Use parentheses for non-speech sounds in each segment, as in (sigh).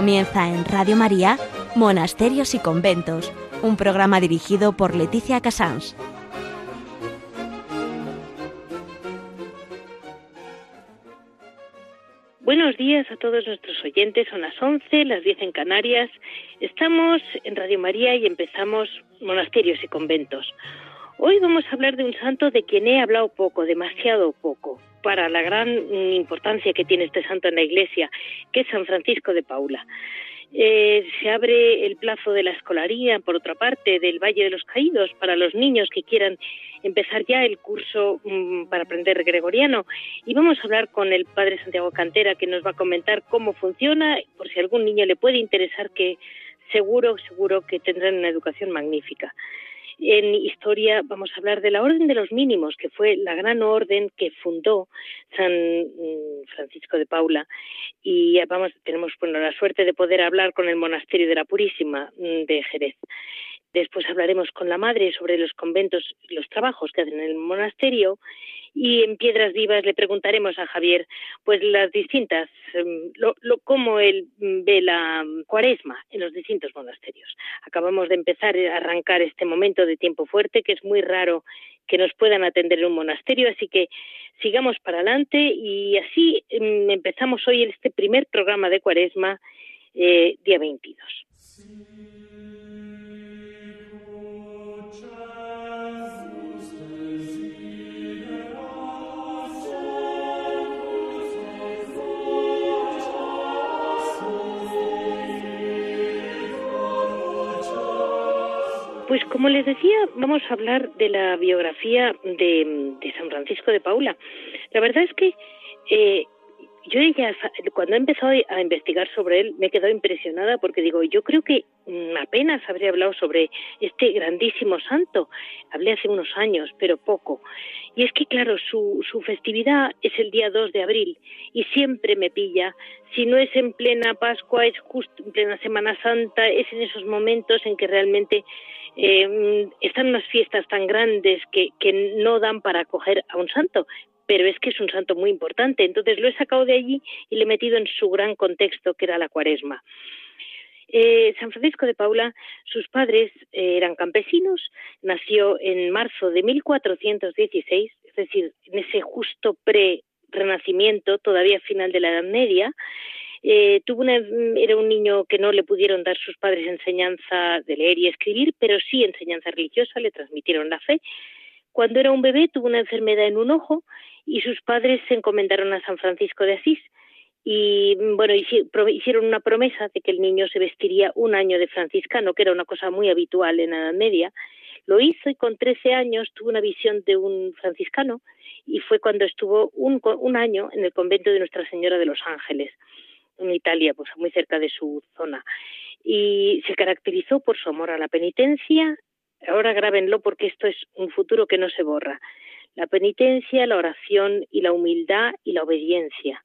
Comienza en Radio María, Monasterios y Conventos, un programa dirigido por Leticia Casans. Buenos días a todos nuestros oyentes, son las 11, las 10 en Canarias. Estamos en Radio María y empezamos Monasterios y Conventos. Hoy vamos a hablar de un santo de quien he hablado poco, demasiado poco, para la gran importancia que tiene este santo en la Iglesia, que es San Francisco de Paula. Eh, se abre el plazo de la escolaría, por otra parte, del Valle de los Caídos para los niños que quieran empezar ya el curso mm, para aprender gregoriano. Y vamos a hablar con el padre Santiago Cantera, que nos va a comentar cómo funciona, por si a algún niño le puede interesar, que seguro, seguro que tendrán una educación magnífica. En historia vamos a hablar de la Orden de los Mínimos, que fue la gran orden que fundó San mm, Francisco de Paula. Y vamos, tenemos bueno, la suerte de poder hablar con el Monasterio de la Purísima mm, de Jerez. Después hablaremos con la madre sobre los conventos, los trabajos que hacen en el monasterio y en Piedras Vivas le preguntaremos a Javier pues las distintas em, lo, cómo él ve la cuaresma en los distintos monasterios. Acabamos de empezar a arrancar este momento de tiempo fuerte que es muy raro que nos puedan atender en un monasterio, así que sigamos para adelante y así em, empezamos hoy este primer programa de cuaresma eh, día 22. Pues como les decía, vamos a hablar de la biografía de, San Francisco de Paula. La verdad es que eh, yo ya cuando he empezado a investigar sobre él me he quedado impresionada porque digo, yo creo que mm, apenas habría hablado sobre este grandísimo santo. Hablé hace unos años, pero poco. Y es que, claro, su, su festividad es el día 2 de abril y siempre me pilla. Si no es en plena Pascua, es justo en plena Semana Santa, es en esos momentos en que realmente eh, están unas fiestas tan grandes que, que no dan para acoger a un santo, pero es que es un santo muy importante. Entonces lo he sacado de allí y le he metido en su gran contexto, que era la cuaresma. Eh, San Francisco de Paula, sus padres eh, eran campesinos, nació en marzo de 1416, es decir, en ese justo pre-renacimiento, todavía final de la Edad Media, eh, tuvo una, era un niño que no le pudieron dar sus padres enseñanza de leer y escribir, pero sí enseñanza religiosa, le transmitieron la fe. Cuando era un bebé tuvo una enfermedad en un ojo y sus padres se encomendaron a San Francisco de Asís. Y bueno hicieron una promesa de que el niño se vestiría un año de franciscano que era una cosa muy habitual en la Edad Media. Lo hizo y con 13 años tuvo una visión de un franciscano y fue cuando estuvo un, un año en el convento de Nuestra Señora de los Ángeles en Italia, pues muy cerca de su zona. Y se caracterizó por su amor a la penitencia. Ahora grábenlo porque esto es un futuro que no se borra. La penitencia, la oración y la humildad y la obediencia.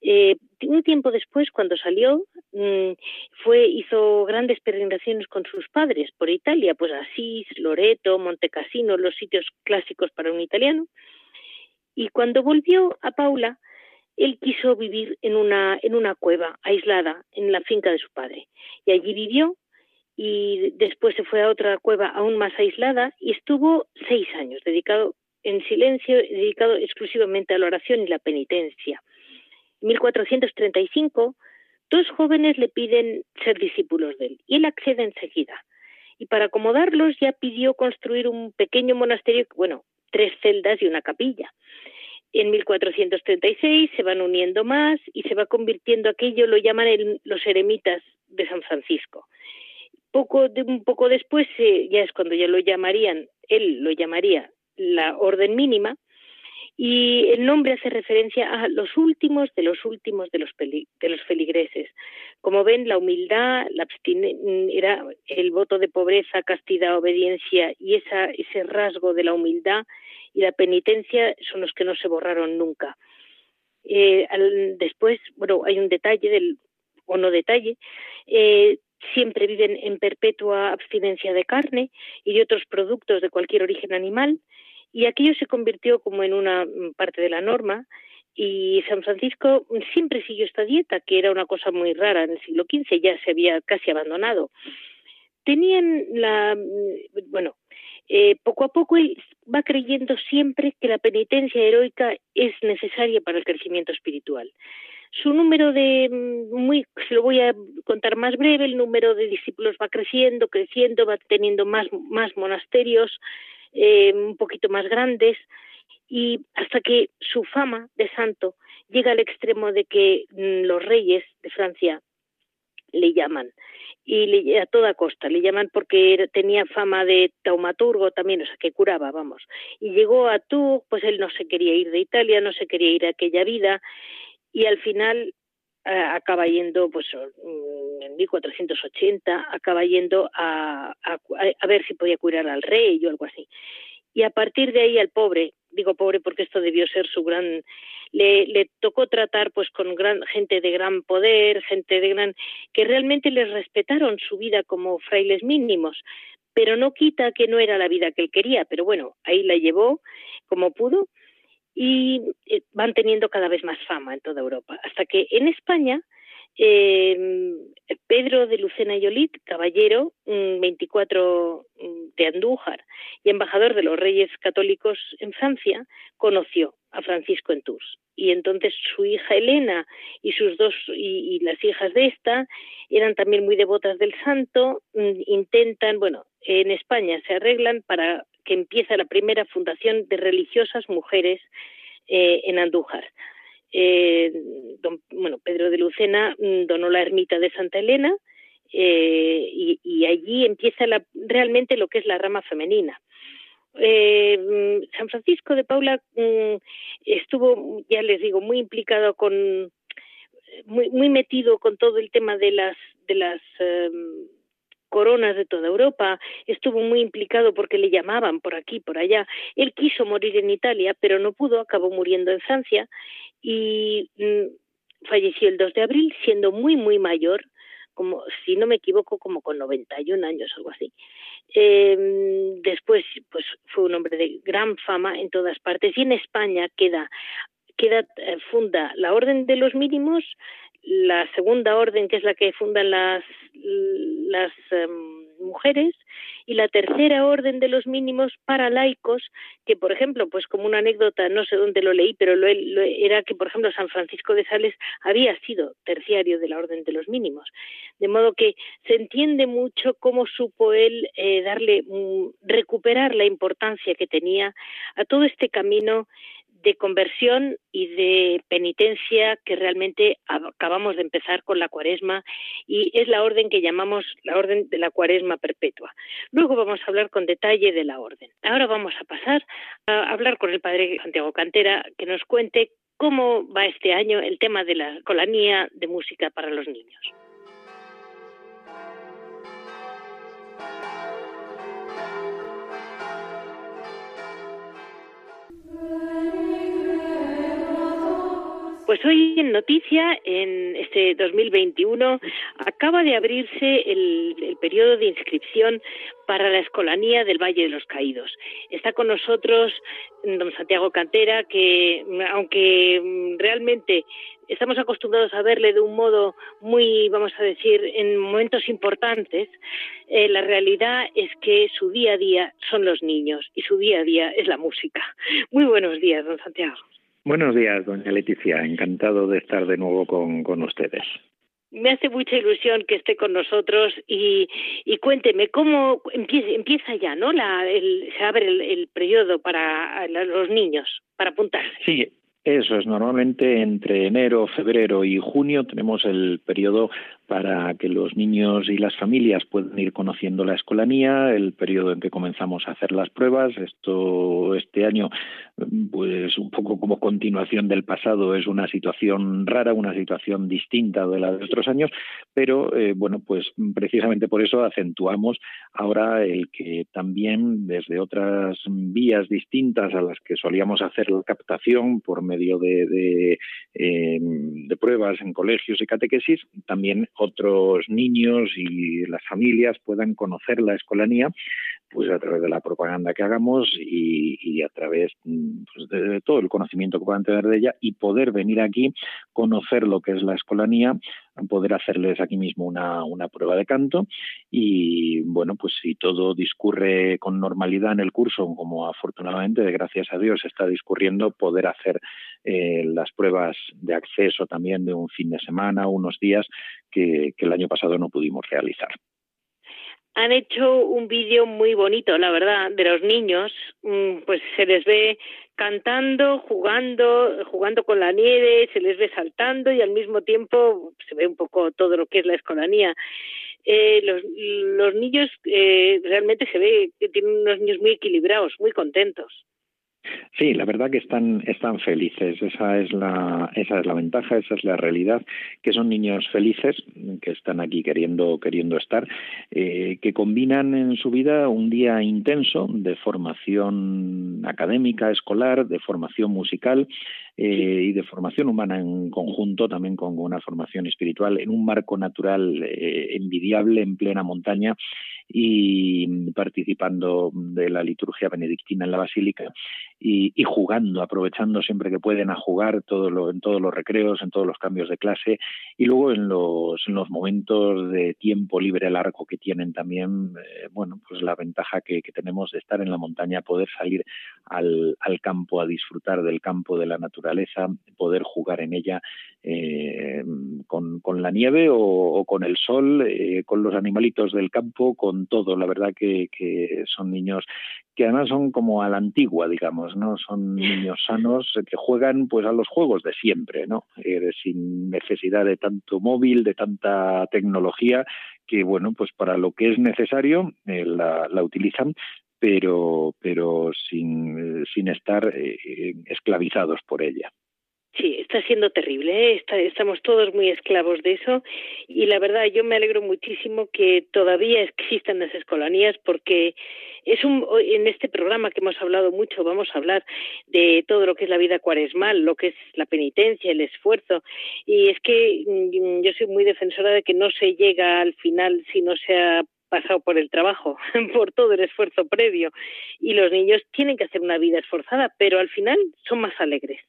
Eh, un tiempo después, cuando salió, mm, fue hizo grandes peregrinaciones con sus padres por Italia, pues Asís, Loreto, Montecassino, los sitios clásicos para un italiano. Y cuando volvió a Paula, él quiso vivir en una, en una cueva aislada en la finca de su padre. Y allí vivió y después se fue a otra cueva aún más aislada y estuvo seis años dedicado en silencio, dedicado exclusivamente a la oración y la penitencia. En 1435, dos jóvenes le piden ser discípulos de él y él accede enseguida. Y para acomodarlos ya pidió construir un pequeño monasterio, bueno, tres celdas y una capilla. En 1436 se van uniendo más y se va convirtiendo aquello, lo llaman los eremitas de San Francisco. Poco de, un poco después, ya es cuando ya lo llamarían, él lo llamaría la orden mínima, y el nombre hace referencia a los últimos de los últimos de los, de los feligreses. Como ven, la humildad la era el voto de pobreza, castidad, obediencia y esa, ese rasgo de la humildad y la penitencia son los que no se borraron nunca. Eh, después, bueno, hay un detalle del, o no detalle, eh, siempre viven en perpetua abstinencia de carne y de otros productos de cualquier origen animal, y aquello se convirtió como en una parte de la norma y San Francisco siempre siguió esta dieta, que era una cosa muy rara en el siglo XV, ya se había casi abandonado. Tenían la, bueno, eh, poco a poco él va creyendo siempre que la penitencia heroica es necesaria para el crecimiento espiritual. Su número de, muy, se lo voy a contar más breve, el número de discípulos va creciendo, creciendo, va teniendo más, más monasterios, eh, un poquito más grandes, y hasta que su fama de santo llega al extremo de que mm, los reyes de Francia le llaman. Y le, a toda costa le llaman porque tenía fama de taumaturgo también, o sea, que curaba, vamos. Y llegó a Tours, pues él no se quería ir de Italia, no se quería ir a aquella vida. Y al final acaba yendo, pues mm, en 1480, acaba yendo a, a, a ver si podía curar al rey o algo así. Y a partir de ahí al pobre, digo pobre porque esto debió ser su gran le, le tocó tratar pues con gran gente de gran poder, gente de gran que realmente les respetaron su vida como frailes mínimos, pero no quita que no era la vida que él quería, pero bueno, ahí la llevó como pudo y eh, van teniendo cada vez más fama en toda Europa, hasta que en España eh, Pedro de Lucena y Olit, caballero 24 mm, de Andújar y embajador de los Reyes Católicos en Francia, conoció a Francisco en Tours. Y entonces su hija Elena y sus dos y, las hijas de esta eran también muy devotas del santo, mm, intentan, bueno, en España se arreglan para que empiece la primera fundación de religiosas mujeres eh, en Andújar eh, don, bueno, Pedro de Lucena mm, donó la ermita de Santa Elena eh, y, allí empieza la, realmente lo que es la rama femenina. Eh, mm, San Francisco de Paula mm, estuvo, ya les digo, muy implicado con, muy, muy metido con todo el tema de las, de las em, coronas de toda Europa, estuvo muy implicado porque le llamaban por aquí, por allá. Él quiso morir en Italia, pero no pudo, acabó muriendo en Francia y mm, falleció el 2 de abril siendo muy, muy mayor, como si no me equivoco, como con 91 años algo así. Eh, después, pues fue un hombre de gran fama en todas partes y en España queda, queda eh, funda la Orden de los Mínimos, la segunda orden, que es la que fundan las, las em, mujeres, y la tercera orden de los mínimos para laicos, que por ejemplo, pues como una anécdota, no sé dónde lo leí, pero lo, era que, por ejemplo, San Francisco de Sales había sido terciario de la orden de los mínimos. De modo que se entiende mucho cómo supo él eh, darle, mm, recuperar la importancia que tenía a todo este camino de conversión y de penitencia que realmente acabamos de empezar con la cuaresma y es la orden que llamamos la orden de la cuaresma perpetua. Luego vamos a hablar con detalle de la orden. Ahora vamos a pasar a hablar con el padre Santiago Cantera que nos cuente cómo va este año el tema de la colanía de música para los niños. Pues hoy en noticia, en este 2021, acaba de abrirse el, periodo de inscripción para la escolanía del Valle de los Caídos. Está con nosotros don Santiago Cantera, que aunque realmente estamos acostumbrados a verle de un modo muy, vamos a decir, en momentos importantes, eh, la realidad es que su día a día son los niños y su día a día es la música. Muy buenos días, don Santiago. Buenos días, doña Leticia. Encantado de estar de nuevo con, ustedes. Me hace mucha ilusión que esté con nosotros y, cuénteme cómo empieza, empieza ya, ¿no? La, el, se abre el, el periodo para los niños, para apuntarse. Sí, eso es, normalmente entre enero, febrero y junio tenemos el periodo para que los niños y las familias puedan ir conociendo la escolanía, el periodo en que comenzamos a hacer las pruebas. Esto este año, pues un poco como continuación del pasado, es una situación rara, una situación distinta de la de otros años, pero eh, bueno, pues precisamente por eso acentuamos ahora el que también desde otras vías distintas a las que solíamos hacer la captación por medio de, de, pruebas en colegios y catequesis, también otros niños y las familias puedan conocer la escolanía pues a través de la propaganda que hagamos y, a través pues, de, todo el conocimiento que puedan tener de ella y poder venir aquí, conocer lo que es la escolanía, poder hacerles aquí mismo una, una prueba de canto. Y bueno, pues si todo discurre con normalidad en el curso, como afortunadamente, gracias a Dios, está discurriendo, poder hacer eh, las pruebas de acceso también de un fin de semana, unos días que el año pasado no pudimos realizar han hecho un vídeo muy bonito, la verdad, de los niños. Mm, pues se les ve cantando, jugando, jugando con la nieve, se les ve saltando y al mismo tiempo se ve un poco todo lo que es la escolanía. Eh, los, los niños eh, realmente se ve que tienen unos niños muy equilibrados, muy contentos. Sí, la verdad que están, están felices, esa es, la, esa es la ventaja, esa es la realidad, que son niños felices, que están aquí queriendo, queriendo estar, eh, que combinan en su vida un día intenso de formación académica, escolar, de formación musical eh, y de formación humana en conjunto, también con una formación espiritual, en un marco natural eh, envidiable en plena montaña y participando de la liturgia benedictina en la basílica y, jugando, aprovechando siempre que pueden a jugar todo lo, en todos los recreos, en todos los cambios de clase y luego en los, en los momentos de tiempo libre largo que tienen también, eh, bueno, pues la ventaja que, tenemos de estar en la montaña, poder salir al, campo a disfrutar del campo, de la naturaleza, poder jugar en ella eh, con, la nieve o, con el sol, eh, con los animalitos del campo, con todo. La verdad que son niños que además son como a la antigua, digamos, ¿no? Son (laughs) niños sanos que juegan pues a los juegos de siempre, ¿no? Eh, sin necesidad de tanto móvil, de tanta tecnología, que bueno, pues para lo que es necesario eh, la, la, utilizan, pero, pero sin, sin estar eh, esclavizados por ella. Sí, está siendo terrible, ¿eh? estamos todos muy esclavos de eso y la verdad yo me alegro muchísimo que todavía existan las escolanías porque es un en este programa que hemos hablado mucho vamos a hablar de todo lo que es la vida cuaresmal, lo que es la penitencia, el esfuerzo y es que mm, yo soy muy defensora de que no se llega al final si no se ha pasado por el trabajo, (laughs) por todo el esfuerzo previo y los niños tienen que hacer una vida esforzada, pero al final son más alegres.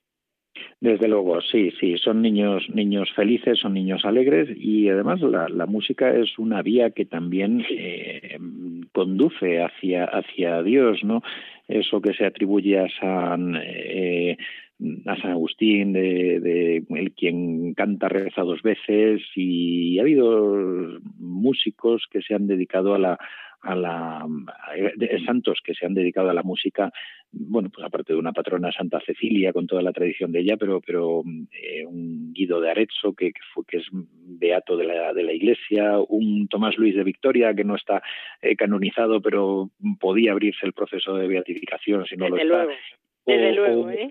Desde luego, sí, sí, son niños, niños felices, son niños alegres y además la, la música es una vía que también eh, conduce hacia, hacia Dios, ¿no? Eso que se atribuye a San, eh, a San Agustín, de, de, el quien canta reza dos veces y ha habido músicos que se han dedicado a la a la de santos que se han dedicado a la música bueno pues aparte de una patrona Santa Cecilia con toda la tradición de ella pero pero eh, un Guido de Arezzo que, que, fue, que es beato de la, de la Iglesia un Tomás Luis de Victoria que no está eh, canonizado pero podía abrirse el proceso de beatificación si no Desde lo está luego. Desde luego, ¿eh?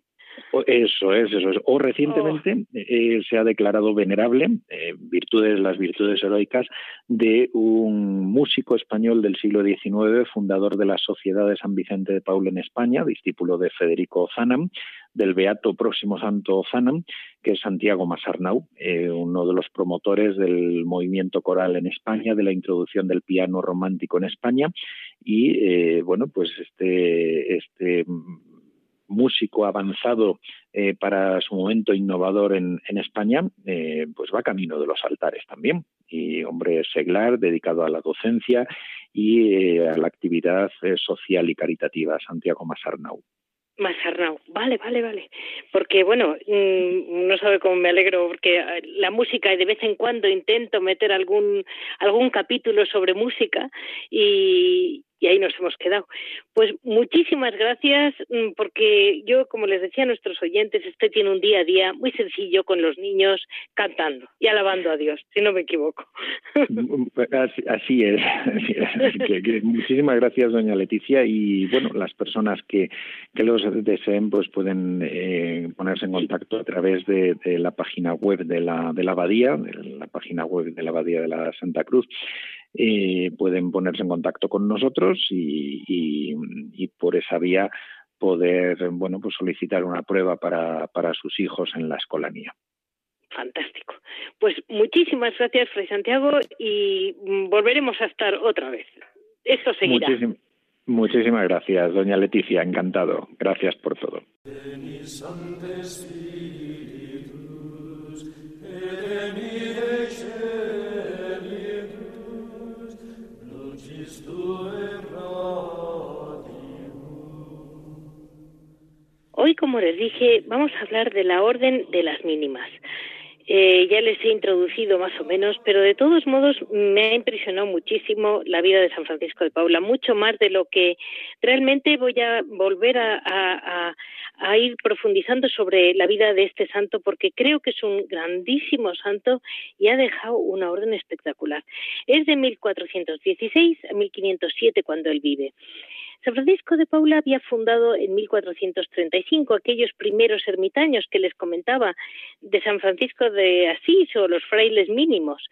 Eso es, eso es. O recientemente oh. eh, se ha declarado venerable, eh, virtudes, las virtudes heroicas, de un músico español del siglo XIX, fundador de la Sociedad de San Vicente de Paul en España, discípulo de Federico Zanam, del Beato Próximo Santo Zanam, que es Santiago Masarnau, eh, uno de los promotores del movimiento coral en España, de la introducción del piano romántico en España. Y bueno, pues este, este músico avanzado eh, para su momento innovador en, en España, eh, pues va camino de los altares también. Y hombre seglar, dedicado a la docencia y eh, a la actividad eh, social y caritativa, Santiago Masarnau. Masarnau, vale, vale, vale. Porque, bueno, mmm, no sabe cómo me alegro, porque la música, de vez en cuando intento meter algún, algún capítulo sobre música y, y ahí nos hemos quedado. Pues muchísimas gracias, mm, porque yo, como les decía a nuestros oyentes, este tiene un día a día muy sencillo con los niños cantando y alabando a Dios, si no me equivoco. Así, es. (laughs) muchísimas gracias, doña Leticia, y bueno, las personas que, que los deseen, pues pueden eh, ponerse en contacto a través de, de, la página web de la, de la abadía, de la página web de la abadía de la Santa Cruz eh, pueden ponerse en contacto con nosotros y, y, y, por esa vía poder bueno pues solicitar una prueba para, para sus hijos en la escolanía. Fantástico. Pues muchísimas gracias, Fray Santiago, y volveremos a estar otra vez. Eso seguirá. muchísimas gracias, doña Leticia, encantado. Gracias por todo. Hoy, como les dije, vamos a hablar de la orden de las mínimas. Eh, ya les he introducido más o menos, pero de todos modos me ha impresionado muchísimo la vida de San Francisco de Paula, mucho más de lo que realmente voy a volver a, ir profundizando sobre la vida de este santo, porque creo que es un grandísimo santo y ha dejado una orden espectacular. Es de 1416 a 1507 cuando él vive. San Francisco de Paula había fundado en 1435 aquellos primeros ermitaños que les comentaba de San Francisco de Asís o los frailes mínimos.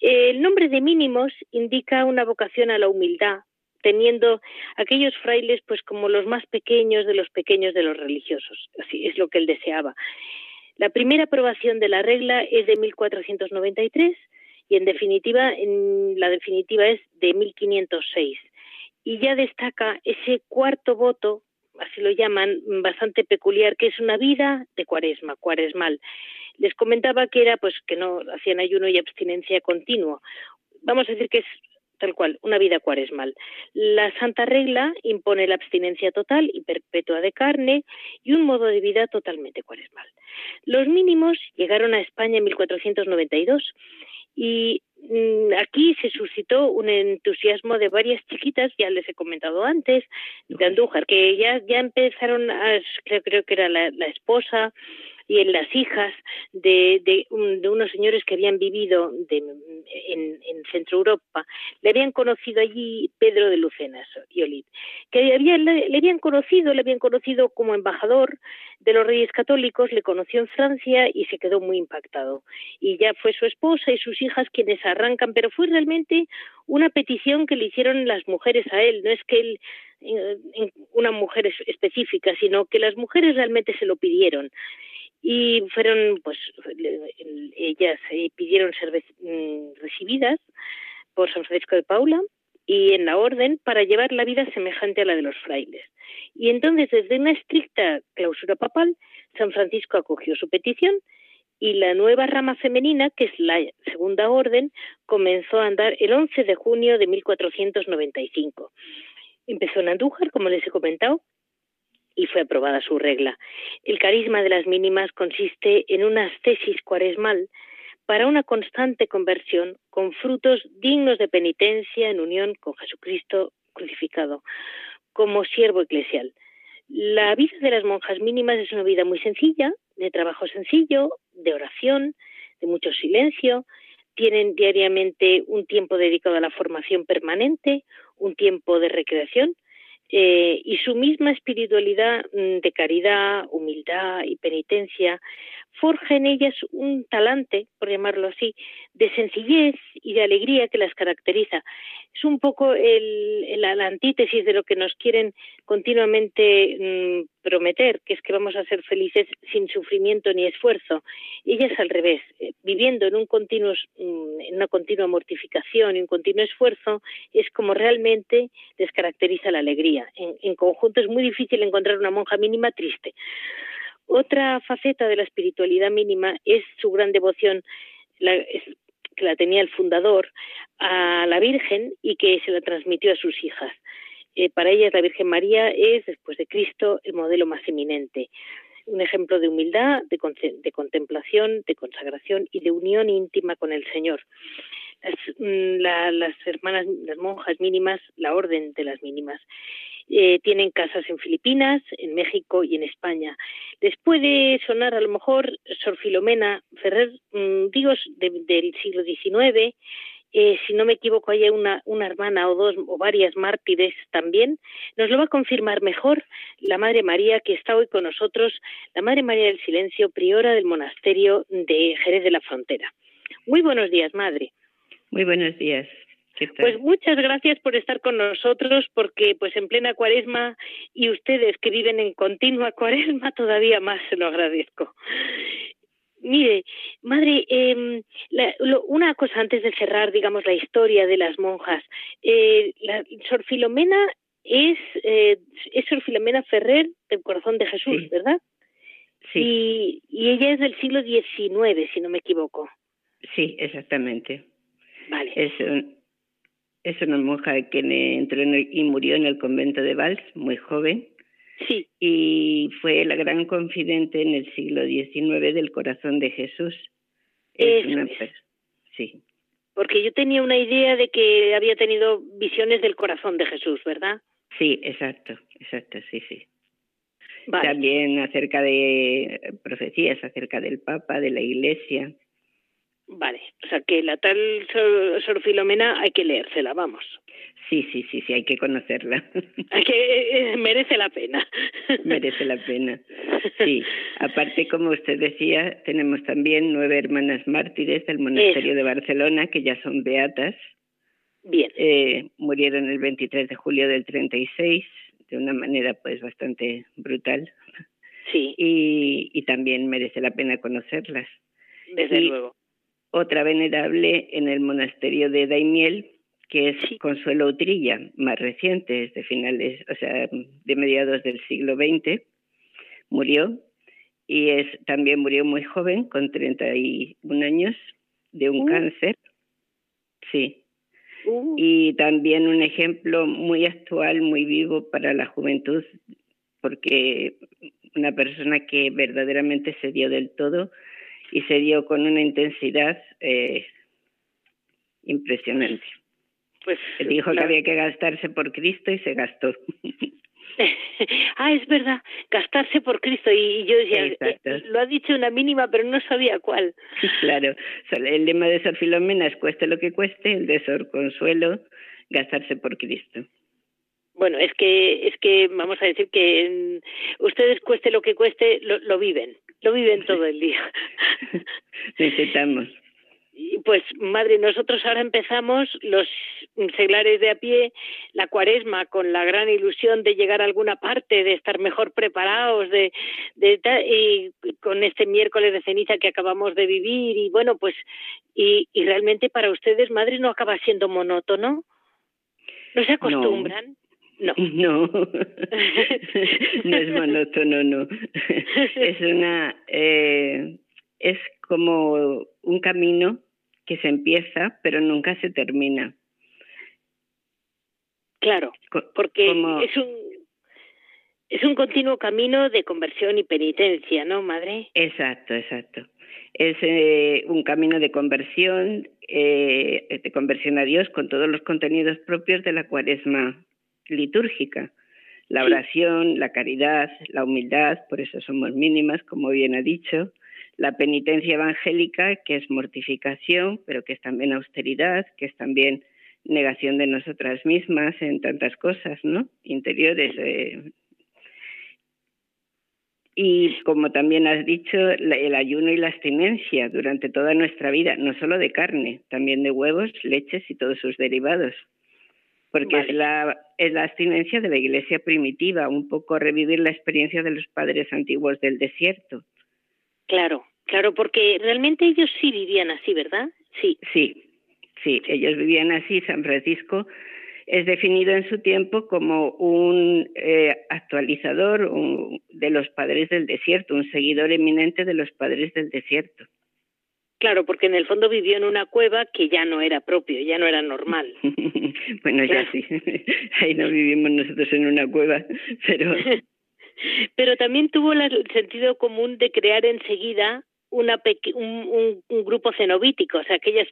El nombre de mínimos indica una vocación a la humildad, teniendo aquellos frailes pues como los más pequeños de los pequeños de los religiosos. Así es lo que él deseaba. La primera aprobación de la regla es de 1493 y en definitiva en la definitiva es de 1506 y ya destaca ese cuarto voto, así lo llaman, bastante peculiar, que es una vida de cuaresma, cuaresmal. Les comentaba que era pues que no hacían ayuno y abstinencia continuo. Vamos a decir que es tal cual, una vida cuaresmal. La Santa Regla impone la abstinencia total y perpetua de carne y un modo de vida totalmente cuaresmal. Los mínimos llegaron a España en 1492 y aquí se suscitó un entusiasmo de varias chiquitas, ya les he comentado antes, de Andújar, que ya, ya empezaron, a, creo, creo que era la, la esposa, y en las hijas de, de, unos señores que habían vivido en, Centro Europa. Le habían conocido allí Pedro de Lucenas y Olid, que le, habían conocido, le habían conocido como embajador de los Reyes Católicos, le conoció en Francia y se quedó muy impactado. Y ya fue su esposa y sus hijas quienes arrancan, pero fue realmente una petición que le hicieron las mujeres a él, no es que él eh, una mujer específica, sino que las mujeres realmente se lo pidieron y fueron, pues, ellas eh, pidieron ser mm, recibidas por San Francisco de Paula y en la orden para llevar la vida semejante a la de los frailes. Y entonces, desde una estricta clausura papal, San Francisco acogió su petición y la nueva rama femenina, que es la segunda orden, comenzó a andar el 11 de junio de 1495. Empezó en Andújar, como les he comentado, y fue aprobada su regla. El carisma de las mínimas consiste en una ascesis cuaresmal para una constante conversión con frutos dignos de penitencia en unión con Jesucristo crucificado como siervo eclesial. La vida de las monjas mínimas es una vida muy sencilla, de trabajo sencillo, de oración, de mucho silencio, tienen diariamente un tiempo dedicado a la formación permanente, un tiempo de recreación eh, y su misma espiritualidad mm, de caridad, humildad y penitencia forja en ellas un talante, por llamarlo así, de sencillez y de alegría que las caracteriza. Es un poco el, la, antítesis de lo que nos quieren continuamente mm, prometer, que es que vamos a ser felices sin sufrimiento ni esfuerzo. Ellas al revés, eh, viviendo en un continuo, mm, en una continua mortificación y un continuo esfuerzo, es como realmente les caracteriza la alegría. En, en conjunto es muy difícil encontrar una monja mínima triste. Otra faceta de la espiritualidad mínima es su gran devoción, que la tenía el fundador, a la Virgen y que se la transmitió a sus hijas. Eh, para ellas la Virgen María es, después de Cristo, el modelo más eminente. Un ejemplo de humildad, de, de contemplación, de consagración y de unión íntima con el Señor. Las, mm, las hermanas, las monjas mínimas, la orden de las mínimas, eh, tienen casas en Filipinas, en México y en España. Les puede sonar a lo mejor Sor Filomena Ferrer, mm, digo, del siglo XIX, eh, si no me equivoco, hay una, una hermana o dos o varias mártires también. Nos lo va a confirmar mejor la Madre María que está hoy con nosotros, la Madre María del Silencio, priora del monasterio de Jerez de la Frontera. Muy buenos días, Madre. Muy buenos días. Pues muchas gracias por estar con nosotros, porque pues en plena cuaresma y ustedes que viven en continua (laughs) cuaresma todavía más se lo agradezco. Mire, madre, eh, una cosa antes de cerrar, digamos, la historia de las monjas. Eh, la Sor Filomena es, eh, es Sor Filomena Ferrer del Corazón de Jesús, ¿verdad? Sí. Y, y ella es del siglo XIX, si no me equivoco. Sí, exactamente. Vale. Es, es una monja que entró y murió en el convento de Valls, muy joven. Sí. Y fue la gran confidente en el siglo XIX del corazón de Jesús. Es una Sí. Porque yo tenía una idea de que había tenido visiones del corazón de Jesús, ¿verdad? Sí, exacto, exacto, sí, sí. Vale. También acerca de profecías acerca del Papa, de la Iglesia. Vale, o sea que la tal Sor, Filomena hay que leérsela, vamos. Sí, sí, sí, sí, hay que conocerla. (laughs) Hay que eh, eh, merece la pena. (laughs) merece la pena. Sí, aparte como usted decía, tenemos también nueve hermanas mártires del monasterio de Barcelona que ya son beatas. Bien. Eh, murieron el 23 de julio del 36 de una manera pues bastante brutal. Sí. Y, y también merece la pena conocerlas. Desde luego otra venerable en el monasterio de Daimiel, que es Consuelo Utrilla, más reciente, es de finales, o sea, de mediados del siglo XX, murió y es también murió muy joven, con 31 años, de un uh. cáncer. Sí. Uh. Y también un ejemplo muy actual, muy vivo para la juventud, porque una persona que verdaderamente se dio del todo y se dio con una intensidad eh, impresionante. Pues dijo que había que gastarse por Cristo y se gastó. (laughs) ah, es verdad, gastarse por Cristo. Y yo decía, eh, lo ha dicho una mínima, pero no sabía cuál. claro, el lema de Sor Filomena es cueste lo que cueste, el de Sor Consuelo, gastarse por Cristo. Bueno, es que es que vamos a decir que ustedes cueste lo que cueste lo, lo viven, lo viven todo el día. (laughs) Necesitamos. Y pues, madre, nosotros ahora empezamos los seglares de a pie, la cuaresma, con la gran ilusión de llegar a alguna parte, de estar mejor preparados, de, de y con este miércoles de ceniza que acabamos de vivir, y bueno, pues, y, y realmente para ustedes, madre, no acaba siendo monótono. ¿No se acostumbran? No. No, no es monótono, no. Es una, eh, es como un camino que se empieza, pero nunca se termina. Claro, porque es un es un continuo camino de conversión y penitencia, ¿no, madre? Exacto, exacto. Es eh, un camino de conversión, eh, de conversión a Dios con todos los contenidos propios de la cuaresma litúrgica. La oración, la caridad, la humildad, por eso somos mínimas, como bien ha dicho, la penitencia evangélica, que es mortificación, pero que es también austeridad, que es también negación de nosotras mismas en tantas cosas, ¿no? Interiores. Eh. Y como también has dicho, el ayuno y la abstinencia durante toda nuestra vida, no solo de carne, también de huevos, leches y todos sus derivados porque es, la, es la abstinencia de la iglesia primitiva, un poco revivir la experiencia de los padres antiguos del desierto. Claro, claro, porque realmente ellos sí vivían así, ¿verdad? Sí. Sí, sí, ellos vivían así. San Francisco es definido en su tiempo como un eh, actualizador de los padres del desierto, un seguidor eminente de los padres del desierto. Claro, porque en el fondo vivió en una cueva que ya no era propio, ya no era normal. (laughs) bueno, ya sí. (laughs) Ahí no vivimos nosotros en una cueva, pero. (laughs) pero también tuvo el sentido común de crear enseguida una un, un, grupo cenobítico, o sea, aquellos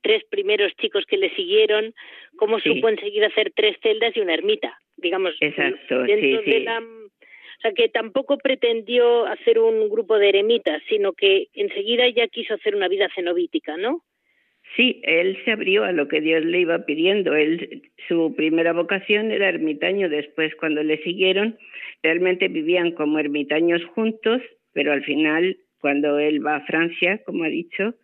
tres primeros chicos que le siguieron, cómo supo enseguida hacer tres celdas y una ermita, digamos. Exacto, dentro sí, de la sea, que tampoco pretendió hacer un grupo de eremitas, sino que enseguida ya quiso hacer una vida cenobítica, ¿no? Sí, él se abrió a lo que Dios le iba pidiendo. Él, su primera vocación era ermitaño. Después, cuando le siguieron, realmente vivían como ermitaños juntos, pero al final, cuando él va a Francia, como ha dicho,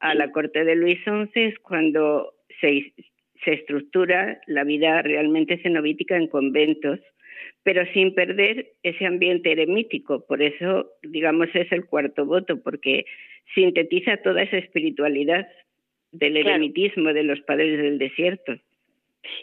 a la corte de Luis XI es cuando se, se estructura la vida realmente cenobítica en conventos, pero sin perder ese ambiente eremítico. Por eso, digamos, es el cuarto voto, porque sintetiza toda esa espiritualidad del eremitismo de los padres del desierto.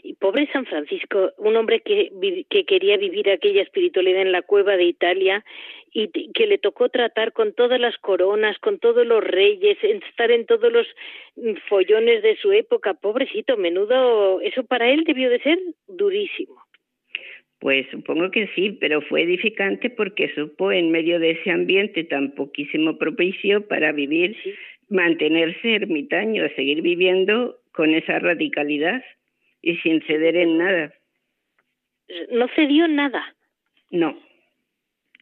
Y pobre San Francisco, un hombre que, que quería vivir aquella espiritualidad en la cueva de Italia y que le tocó tratar con todas las coronas, con todos los reyes, estar en todos los mm, follones de su época, pobrecito, menudo, eso para él debió de ser durísimo. Pues supongo que sí, pero fue edificante porque supo en medio de ese ambiente tan poquísimo propicio para vivir, mantenerse ermitaño, seguir viviendo con esa radicalidad y sin ceder en nada. No cedió nada. No.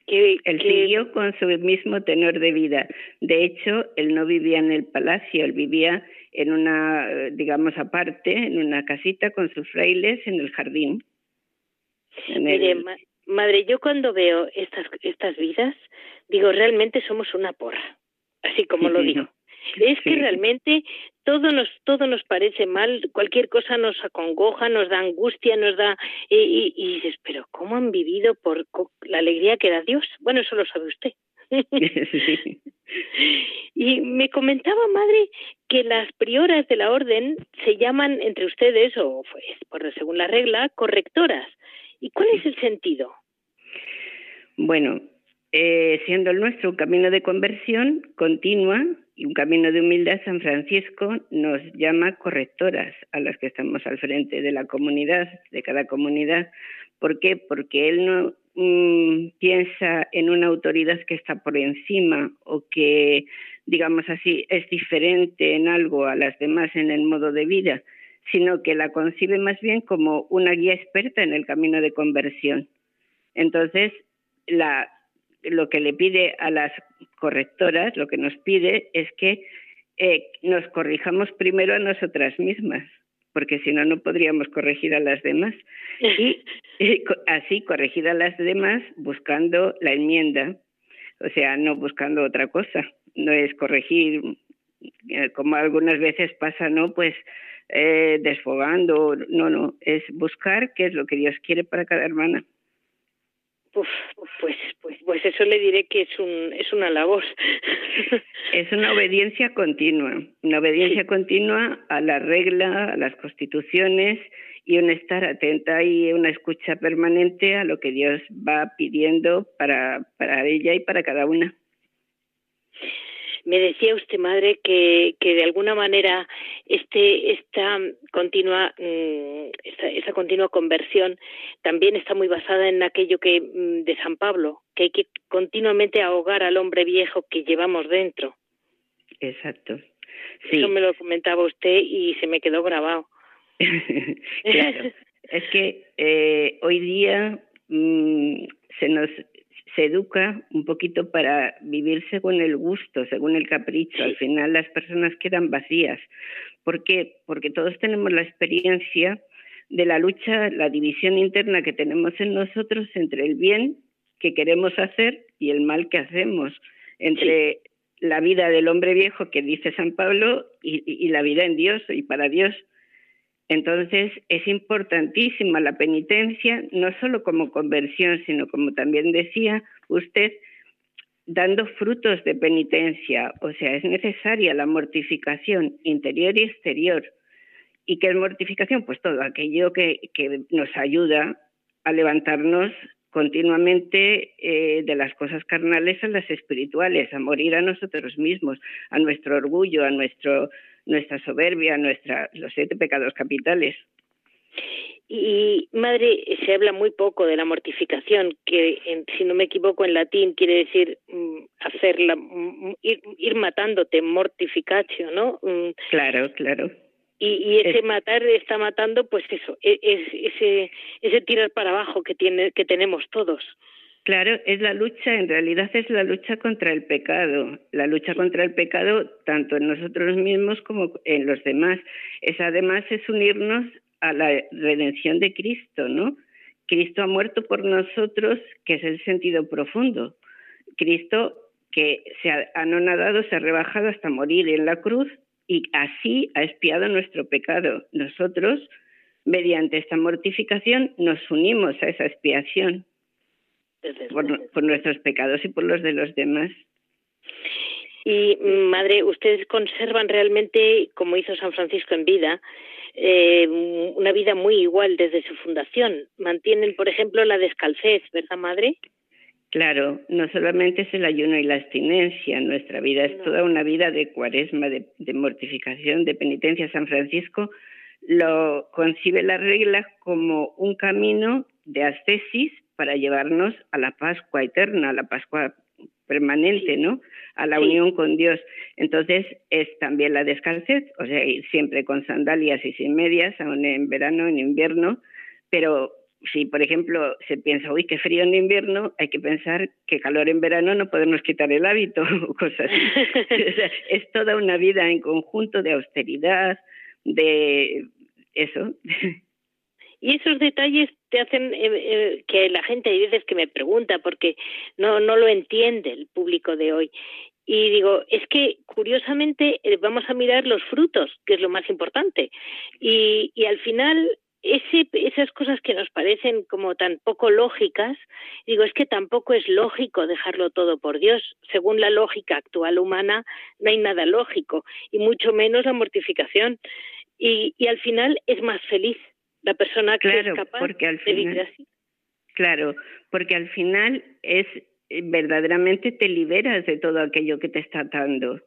él siguió con su mismo tenor de vida. De hecho, él no vivía en el palacio, él vivía en una, digamos, aparte, en una casita con sus frailes en el jardín. Mire, madre, yo cuando veo estas, estas vidas, digo, realmente somos una porra, así como lo digo. (laughs) Es que realmente todo nos todo nos parece mal, cualquier cosa nos acongoja, nos da angustia, nos da y, y, dices, pero cómo han vivido por la alegría que da Dios. Bueno, eso lo sabe usted. (laughs) y me comentaba madre que las prioras de la orden se llaman entre ustedes o pues por según la regla correctoras. ¿Y cuál es el sentido? Bueno, eh, siendo el nuestro un camino de conversión continua y un camino de humildad, San Francisco nos llama correctoras a las que estamos al frente de la comunidad, de cada comunidad. ¿Por qué? Porque él no mm, piensa en una autoridad que está por encima o que, digamos así, es diferente en algo a las demás en el modo de vida, sino que la concibe más bien como una guía experta en el camino de conversión. Entonces, la lo que le pide a las correctoras, lo que nos pide es que eh, nos corrijamos primero a nosotras mismas, porque si no, no podríamos corregir a las demás. Y, así, corregir a las demás buscando la enmienda, o sea, no buscando otra cosa. No es corregir, eh, como algunas veces pasa, ¿no? Pues eh, desfogando, no, no, es buscar qué es lo que Dios quiere para cada hermana. Uf, pues, pues, pues eso le diré que es un, es una labor. (laughs) Es una obediencia continua, una obediencia continua a la regla, a las constituciones y un estar atenta y una escucha permanente a lo que Dios va pidiendo para, para ella y para cada una. Me decía usted, madre, que, que de alguna manera este, esta continua, mm, esta, esa continua conversión también está muy basada en aquello que mm, de San Pablo, que hay que continuamente ahogar al hombre viejo que llevamos dentro. Exacto. Eso me lo comentaba usted y se me quedó grabado. (laughs) claro. es que eh, hoy día mm, se nos se educa un poquito para vivir según el gusto, según el capricho. Al final las personas quedan vacías. ¿Por qué? Porque todos tenemos la experiencia de la lucha, la división interna que tenemos en nosotros entre el bien que queremos hacer y el mal que hacemos, entre la vida del hombre viejo que dice San Pablo y, y la vida en Dios y para Dios. Entonces es importantísima la penitencia, no solo como conversión, sino como también decía usted, dando frutos de penitencia. O sea, es necesaria la mortificación interior y exterior. ¿Y qué es mortificación? Pues todo aquello que, que nos ayuda a levantarnos continuamente eh, de las cosas carnales a las espirituales, a morir a nosotros mismos, a nuestro orgullo, a nuestro nuestra soberbia, nuestra, los siete pecados capitales. Y, madre, se habla muy poco de la mortificación, que si no me equivoco en latín quiere decir mm, hacerla, mm, ir, ir, matándote, mortificatio, ¿no? Mm. Claro, claro. Y, y ese matar está matando, pues eso, e, es, ese, ese tirar para abajo que, tiene, que tenemos todos. Claro, es la lucha, en realidad es la lucha contra el pecado, la lucha contra el pecado tanto en nosotros mismos como en los demás. Es además es unirnos a la redención de Cristo, ¿no? Cristo ha muerto por nosotros, que es el sentido profundo. Cristo que se ha anonadado, se ha rebajado hasta morir en la cruz y así ha expiado nuestro pecado. Nosotros, mediante esta mortificación, nos unimos a esa expiación por, nuestros pecados y por los de los demás. Y, madre, ustedes conservan realmente, como hizo San Francisco en vida, eh, una vida muy igual desde su fundación. Mantienen, por ejemplo, la descalcez, ¿verdad, madre? Claro, no solamente es el ayuno y la abstinencia, nuestra vida es toda una vida de cuaresma, de, mortificación, de penitencia. San Francisco lo concibe la regla como un camino de ascesis para llevarnos a la Pascua eterna, a la Pascua permanente, ¿no? A la unión con Dios. Entonces es también la descalcez, o sea, ir siempre con sandalias y sin medias, aún en verano, en invierno, pero si, por ejemplo, se piensa, uy, qué frío en invierno, hay que pensar que calor en verano no podemos quitar el hábito (laughs) o cosas así. (laughs) es toda una vida en conjunto de austeridad, de eso. (laughs) Y esos detalles te hacen eh, eh, que la gente hay veces que me pregunta porque no no lo entiende el público de hoy y digo es que curiosamente eh, vamos a mirar los frutos que es lo más importante y, y al final ese, esas cosas que nos parecen como tan poco lógicas, digo, es que tampoco es lógico dejarlo todo por Dios. Según la lógica actual humana, no hay nada lógico, y mucho menos la mortificación. Y, y al final es más feliz la persona que es capaz porque al de vivir así. Claro, porque al final es eh, verdaderamente te liberas de todo aquello que te está atando.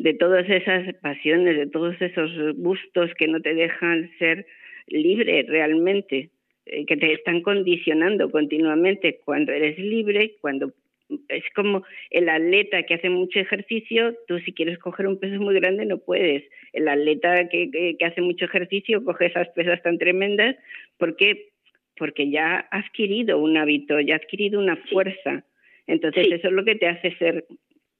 De todas esas pasiones, de todos esos gustos que no te dejan ser libre realmente, eh, que te están condicionando continuamente. Cuando eres libre, cuando es como el atleta que hace mucho ejercicio, tú si quieres coger un peso muy grande no puedes. El atleta que, que, hace mucho ejercicio coge esas pesas tan tremendas porque porque ya ha adquirido un hábito, ya ha adquirido una fuerza. Entonces eso es lo que te hace ser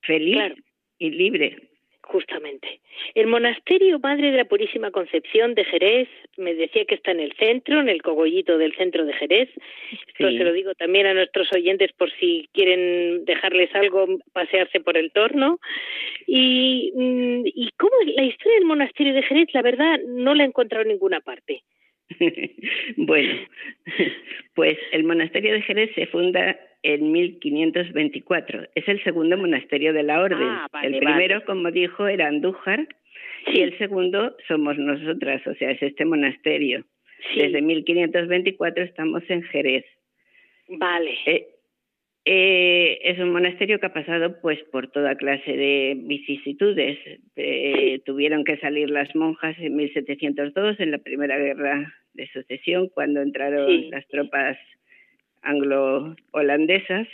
feliz y libre. Justamente. El monasterio Madre de la Purísima Concepción de Jerez, me decía que está en el centro, en el cogollito del centro de Jerez. Esto se lo digo también a nuestros oyentes por si quieren dejarles algo, pasearse por el torno. Y, mm, y cómo es la historia del monasterio de Jerez, la verdad, no la he encontrado en ninguna parte. (laughs) bueno, pues el monasterio de Jerez se funda en 1524. Es el segundo monasterio de la orden. Ah, el primero, como dijo, era Andújar y el segundo somos nosotras, o sea, es este monasterio. Desde 1524 estamos en Jerez. Vale. Eh, eh, es un monasterio que ha pasado pues por toda clase de vicisitudes. Eh, tuvieron que salir las monjas en 1702 en la primera guerra de sucesión cuando entraron las tropas anglo-holandesas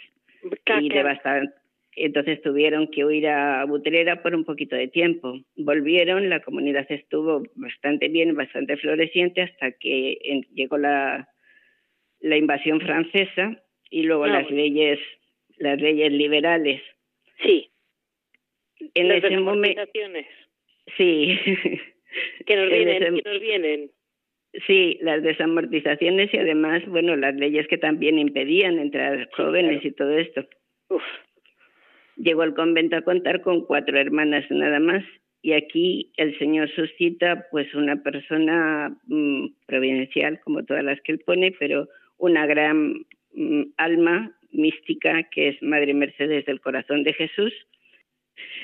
y devastaron. Entonces tuvieron que huir a Butrera por un poquito de tiempo. Volvieron, la comunidad estuvo bastante bien, bastante floreciente hasta que llegó la, la invasión francesa y luego ah, las leyes las leyes liberales. Sí. En ese momento. Sí. (laughs) Que nos vienen, que nos vienen. Sí, las desamortizaciones y además, bueno, las leyes que también impedían entrar jóvenes y todo esto. Uf. Llegó al convento a contar con cuatro hermanas nada más y aquí el Señor suscita pues una persona mm, providencial como todas las que él pone, pero una gran mm, alma mística que es Madre Mercedes del Corazón de Jesús.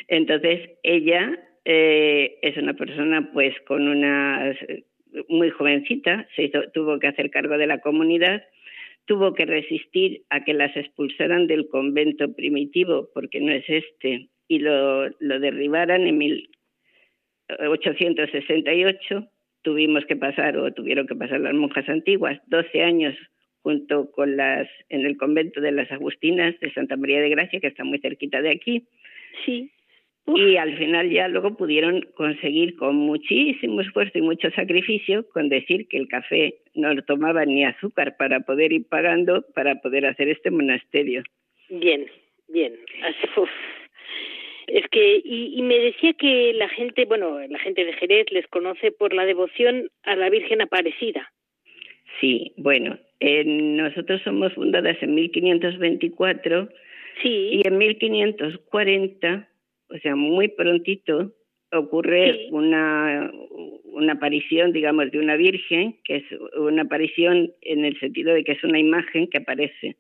Entonces ella eh, es una persona pues con unas muy jovencita, se tuvo que hacer cargo de la comunidad, tuvo que resistir a que las expulsaran del convento primitivo, porque no es este, y lo, lo derribaran en 1868. Tuvimos que pasar, o tuvieron que pasar las monjas antiguas, 12 años junto con las en el convento de las Agustinas de Santa María de Gracia, que está muy cerquita de aquí. Sí y al final ya luego pudieron conseguir con muchísimo esfuerzo y mucho sacrificio con decir que el café no tomaba ni azúcar para poder ir pagando para poder hacer este monasterio. Bien, bien. Es que, y, y, me decía que la gente, bueno, la gente de Jerez les conoce por la devoción a la Virgen Aparecida. Sí, bueno, nosotros somos fundadas en 1524 sí. y en 1540 o sea, muy prontito, ocurre una, una aparición, digamos, de una virgen, que es una aparición en el sentido de que es una imagen que aparece.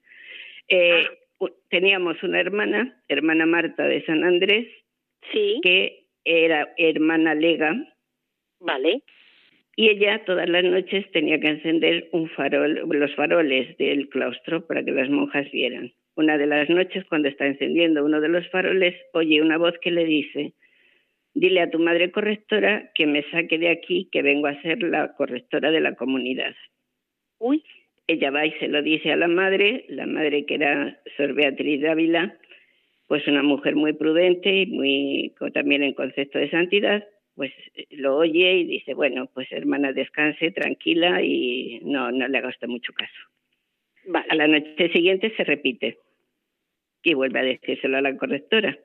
Eh, ah. Teníamos una hermana, hermana Marta de San Andrés, sí. que era hermana Lega. Vale. Y ella todas las noches tenía que encender un farol, los faroles del claustro para que las monjas vieran. Una de las noches, cuando está encendiendo uno de los faroles, oye una voz que le dice, dile a tu madre correctora que me saque de aquí, que vengo a ser la correctora de la comunidad. Uy. Ella va y se lo dice a la madre, la madre que era Sor Beatriz Dávila, pues una mujer muy prudente y muy también en concepto de santidad, pues lo oye y dice, bueno, pues hermana, descanse tranquila y no, no le haga mucho caso. A la noche siguiente se repite y vuelve a decírselo a la correctora.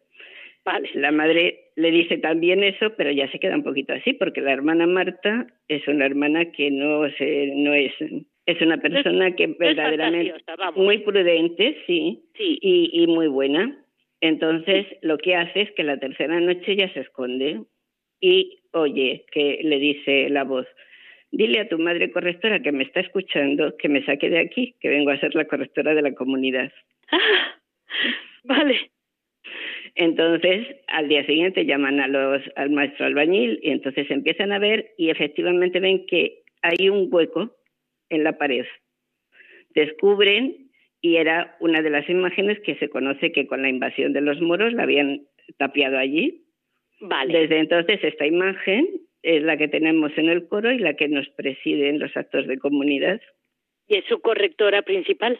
Vale. La madre le dice también eso, pero ya se queda un poquito así, porque la hermana Marta es una hermana que no se, no es, es una persona que verdaderamente muy prudente, sí, sí. Y, y muy buena. Entonces lo que hace es que la tercera noche ya se esconde y oye que le dice la voz, dile a tu madre correctora que me está escuchando que me saque de aquí, que vengo a ser la correctora de la comunidad. Ah, (laughs) vale. Entonces, al día siguiente llaman a los, al maestro albañil y entonces empiezan a ver y efectivamente ven que hay un hueco en la pared. Descubren y era una de las imágenes que se conoce que con la invasión de los moros la habían tapiado allí. Vale. Desde entonces esta imagen es la que tenemos en el coro y la que nos preside en los actos de comunidad. ¿Y es su correctora principal?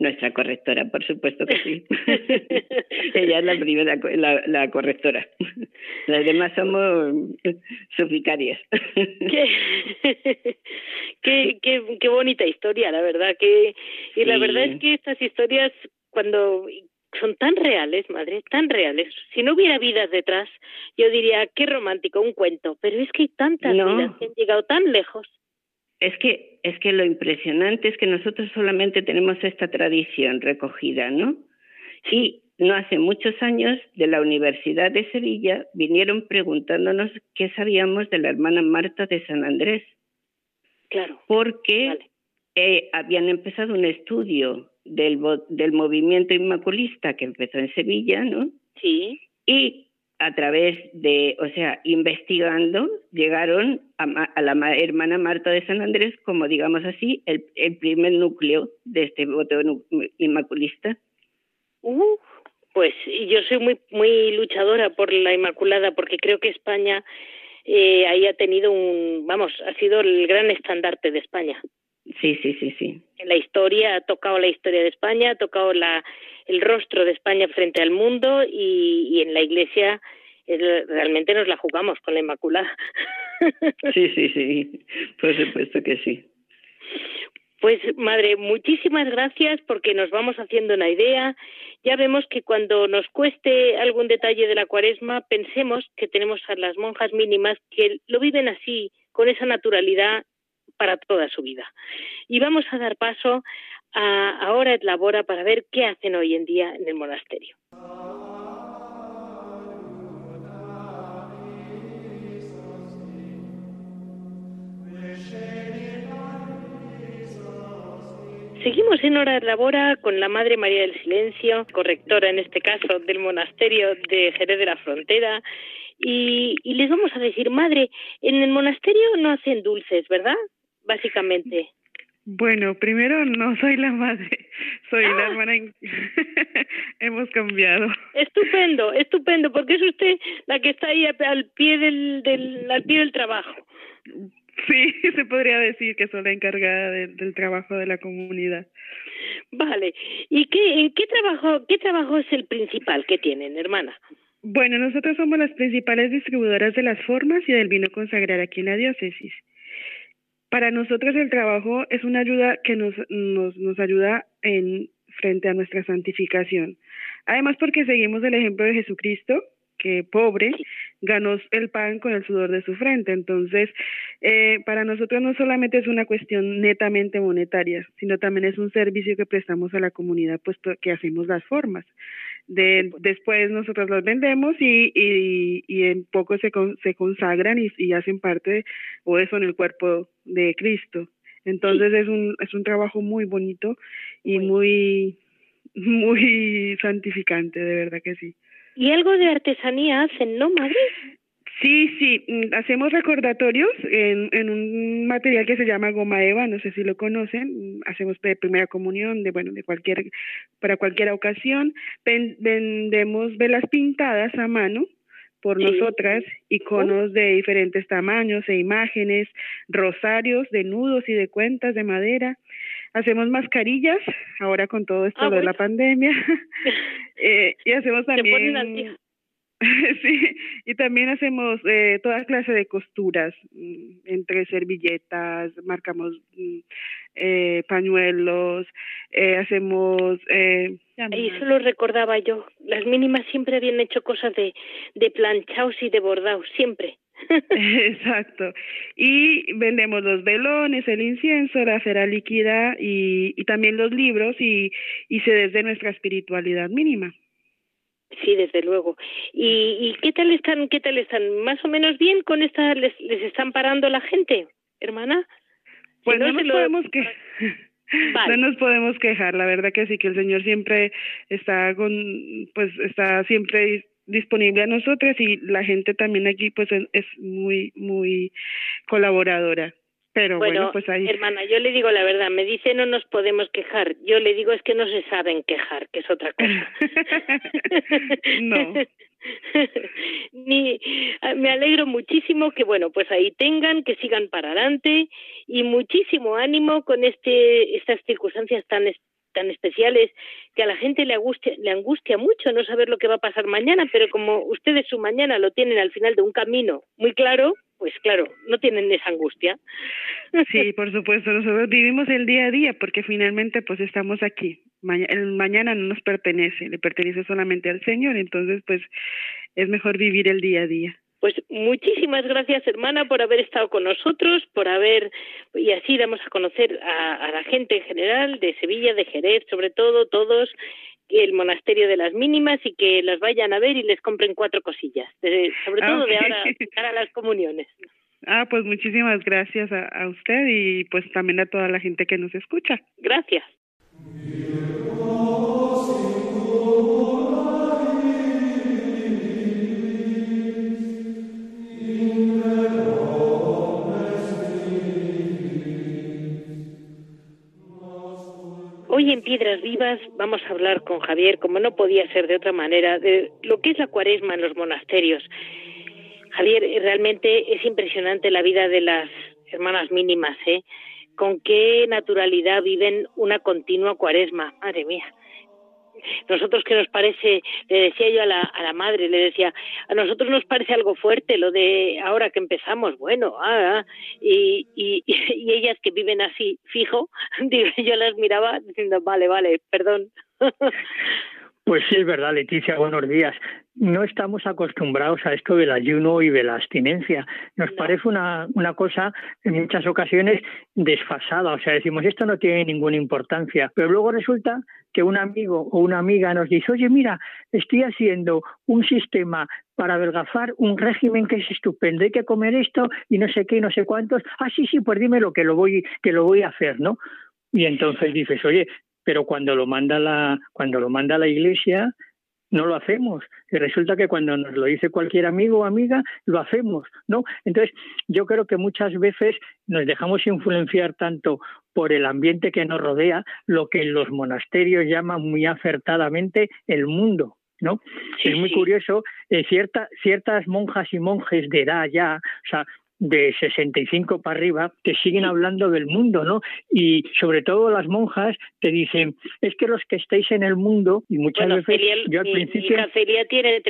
Nuestra correctora, por supuesto que sí. (laughs) Ella es la primera, la, la, correctora. Las demás somos suficarias. qué, qué, qué, qué, bonita historia, la verdad. que Y la verdad es que estas historias, cuando son tan reales, madre, tan reales. Si no hubiera vidas detrás, yo diría, qué romántico, un cuento. Pero es que hay tantas vidas que han llegado tan lejos. Es que, es que lo impresionante es que nosotros solamente tenemos esta tradición recogida, ¿no? Y no hace muchos años de la Universidad de Sevilla vinieron preguntándonos qué sabíamos de la hermana Marta de San Andrés. Claro. Porque eh, habían empezado un estudio del, del movimiento inmaculista que empezó en Sevilla, ¿no? Sí. Y a través de, o sea, investigando, llegaron a, a, la hermana Marta de San Andrés como, digamos así, el, el primer núcleo de este voto inmaculista. Uh, pues yo soy muy muy luchadora por la Inmaculada porque creo que España eh, ahí ha tenido un, vamos, ha sido el gran estandarte de España. Sí, sí, sí, sí. En la historia ha tocado la historia de España, ha tocado la el rostro de España frente al mundo y, y en la Iglesia realmente nos la jugamos con la Inmaculada. (laughs) Sí, sí, sí, por supuesto que sí. Pues madre, muchísimas gracias porque nos vamos haciendo una idea. Ya vemos que cuando nos cueste algún detalle de la cuaresma, pensemos que tenemos a las monjas mínimas que lo viven así, con esa naturalidad para toda su vida. Y vamos a dar paso a ahora Labora para ver qué hacen hoy en día en el monasterio. Seguimos en Hora de Labora con la Madre María del Silencio, correctora en este caso del monasterio de Jerez de la Frontera. Y les vamos a decir, Madre, en el monasterio no hacen dulces, ¿verdad? Básicamente. Bueno, primero no soy la madre, soy la ah. hermana. (laughs) Hemos cambiado. Estupendo, estupendo, porque es usted la que está ahí al pie del, del al pie del trabajo. Sí, (laughs) se podría decir que soy la encargada del trabajo de la comunidad. Vale. ¿Y qué, en qué trabajo, qué trabajo es el principal que tienen, hermana? Bueno, nosotros somos las principales distribuidoras de las formas y del vino consagrado aquí en la diócesis. Para nosotros el trabajo es una ayuda que nos, nos, nos ayuda en frente a nuestra santificación. Además porque seguimos el ejemplo de Jesucristo, que pobre ganó el pan con el sudor de su frente. Entonces, eh, para nosotros no solamente es una cuestión netamente monetaria, sino también es un servicio que prestamos a la comunidad, pues que hacemos las formas. De, después nosotros los vendemos y, y, y en poco se, se consagran y, y hacen parte o eso en el cuerpo de Cristo. Entonces es un es un trabajo muy bonito y muy muy santificante, de verdad que sí. Y algo de artesanía hacen, ¿no, madre? Sí, sí, mm, hacemos recordatorios en, en un material que se llama goma eva, no sé si lo conocen, mm, hacemos de primera comunión, de bueno, de cualquier, para cualquier ocasión, vendemos velas pintadas a mano por nosotras, iconos de diferentes tamaños e imágenes, rosarios de nudos y de cuentas de madera, hacemos mascarillas, ahora con todo esto ah, de la pandemia, (laughs) (laughs) eh, y hacemos también... (laughs) sí, y también hacemos eh, toda clase de costuras, mm, entre servilletas, marcamos mm, eh, pañuelos, eh, hacemos... Eh, y eso lo recordaba yo, las mínimas siempre habían hecho cosas de, de planchaos y de bordados, siempre. (laughs) Exacto. Y vendemos los velones, el incienso, la cera líquida y, y también los libros y, y se desde nuestra espiritualidad mínima. Sí, desde luego. ¿Y, y qué tal están? ¿Qué tal están? ¿Más o menos bien con esta? ¿Les, les están parando la gente, hermana? Pues no, nos podemos que (laughs) no nos podemos quejar, la verdad que sí que el Señor siempre está con pues está siempre disponible a nosotros y la gente también aquí pues es muy muy colaboradora. Pero bueno, pues ahí. Hermana, yo le digo la verdad, me dice no nos podemos quejar. Yo le digo es que no se saben quejar, que es otra cosa. (laughs) no. (laughs) Ni, me alegro muchísimo que bueno, pues ahí tengan, que sigan para adelante y muchísimo ánimo con este estas circunstancias tan tan especiales que a la gente le angustia, le angustia mucho no saber lo que va a pasar mañana, pero como ustedes su mañana lo tienen al final de un camino muy claro, pues claro, no tienen esa angustia. Sí, por supuesto, nosotros vivimos el día a día porque finalmente pues estamos aquí. el mañana no nos pertenece, le pertenece solamente al Señor, entonces pues es mejor vivir el día a día. Pues muchísimas gracias, hermana, por haber estado con nosotros, por haber, y así damos a conocer a, a la gente en general de Sevilla, de Jerez, sobre todo, todos, el monasterio de las mínimas y que las vayan a ver y les compren cuatro cosillas, sobre todo de ahora para las comuniones. Ah, pues muchísimas gracias a, a usted y pues también a toda la gente que nos escucha. Gracias. En Piedras Vivas vamos a hablar con Javier, como no podía ser de otra manera, de lo que es la cuaresma en los monasterios. Javier, realmente es impresionante la vida de las hermanas mínimas, ¿eh? Con qué naturalidad viven una continua cuaresma. Madre mía nosotros que nos parece, le decía yo a la, a la madre, le decía, a nosotros nos parece algo fuerte lo de ahora que empezamos, bueno, ah, y, y, (laughs) y ellas que viven así fijo, (laughs) yo las miraba diciendo, vale, vale, perdón. (laughs) Pues sí, es verdad, Leticia, buenos días. No estamos acostumbrados a esto del ayuno y de la abstinencia. Nos parece una, una cosa en muchas ocasiones desfasada, o sea, decimos, esto no tiene ninguna importancia, pero luego resulta que un amigo o una amiga nos dice, oye, mira, estoy haciendo un sistema para adelgazar un régimen que es estupendo, hay que comer esto y no sé qué y no sé cuántos. Ah, sí, sí, pues dímelo que lo voy, que lo voy a hacer, ¿no? Y entonces dices, oye, pero cuando lo manda la, cuando lo manda la iglesia, no lo hacemos. Y resulta que cuando nos lo dice cualquier amigo o amiga, lo hacemos, ¿no? Entonces, yo creo que muchas veces nos dejamos influenciar tanto por el ambiente que nos rodea, lo que en los monasterios llaman muy acertadamente el mundo, ¿no? es muy curioso, eh, cierta, ciertas monjas y monjes de edad ya, o sea, de 65 para arriba te siguen hablando del mundo, ¿no? Y sobre todo las monjas te dicen, es que los que estáis en el mundo, y muchas veces yo al principio... Mi Celia tiene